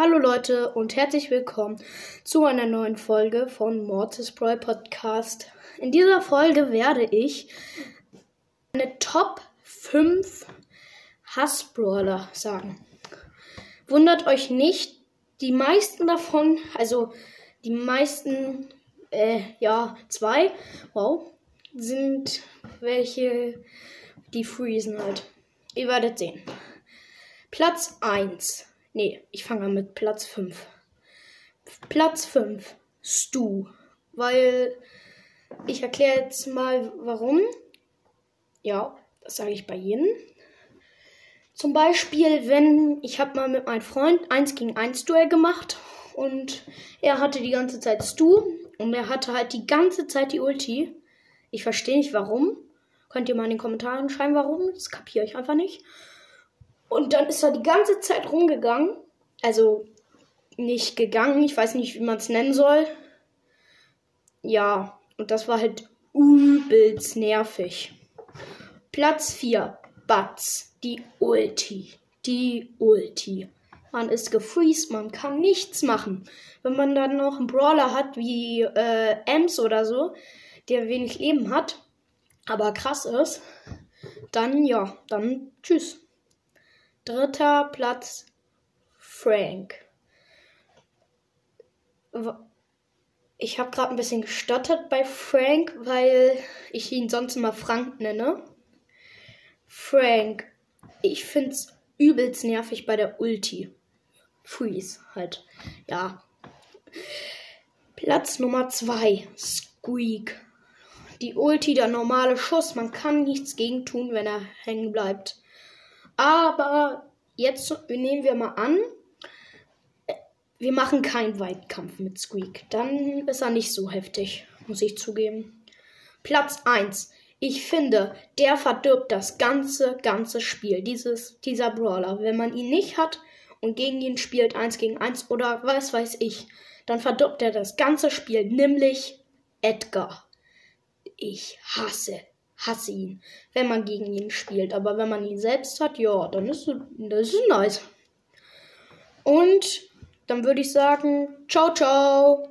Hallo Leute und herzlich willkommen zu einer neuen Folge von Mortis Brawl Podcast. In dieser Folge werde ich eine Top 5 Hassbrawler sagen. Wundert euch nicht, die meisten davon, also die meisten, äh, ja, zwei, wow, sind welche, die freezen halt. Ihr werdet sehen. Platz 1 Nee, ich fange an mit Platz 5. Platz 5. Stu. Weil ich erkläre jetzt mal warum. Ja, das sage ich bei jedem. Zum Beispiel, wenn ich habe mal mit meinem Freund 1 gegen 1 Duell gemacht und er hatte die ganze Zeit Stu und er hatte halt die ganze Zeit die Ulti. Ich verstehe nicht warum. Könnt ihr mal in den Kommentaren schreiben, warum? Das kapiere ich einfach nicht. Und dann ist er die ganze Zeit rumgegangen. Also nicht gegangen, ich weiß nicht, wie man es nennen soll. Ja, und das war halt übelst nervig. Platz 4, Batz, die Ulti. Die Ulti. Man ist gefreezed, man kann nichts machen. Wenn man dann noch einen Brawler hat wie äh, Ems oder so, der wenig Leben hat, aber krass ist, dann ja, dann tschüss. Dritter Platz Frank. Ich habe gerade ein bisschen gestottert bei Frank, weil ich ihn sonst immer Frank nenne. Frank. Ich finde es übelst nervig bei der Ulti. Freeze halt. Ja. Platz Nummer 2. Squeak. Die Ulti, der normale Schuss. Man kann nichts gegen tun, wenn er hängen bleibt. Aber jetzt nehmen wir mal an, wir machen keinen Weitkampf mit Squeak. Dann ist er nicht so heftig, muss ich zugeben. Platz 1. Ich finde, der verdirbt das ganze, ganze Spiel. Dieses, dieser Brawler. Wenn man ihn nicht hat und gegen ihn spielt 1 gegen 1 oder was weiß ich, dann verdirbt er das ganze Spiel, nämlich Edgar. Ich hasse hasse ihn, wenn man gegen ihn spielt. Aber wenn man ihn selbst hat, ja, dann ist das nice. Und dann würde ich sagen, ciao, ciao.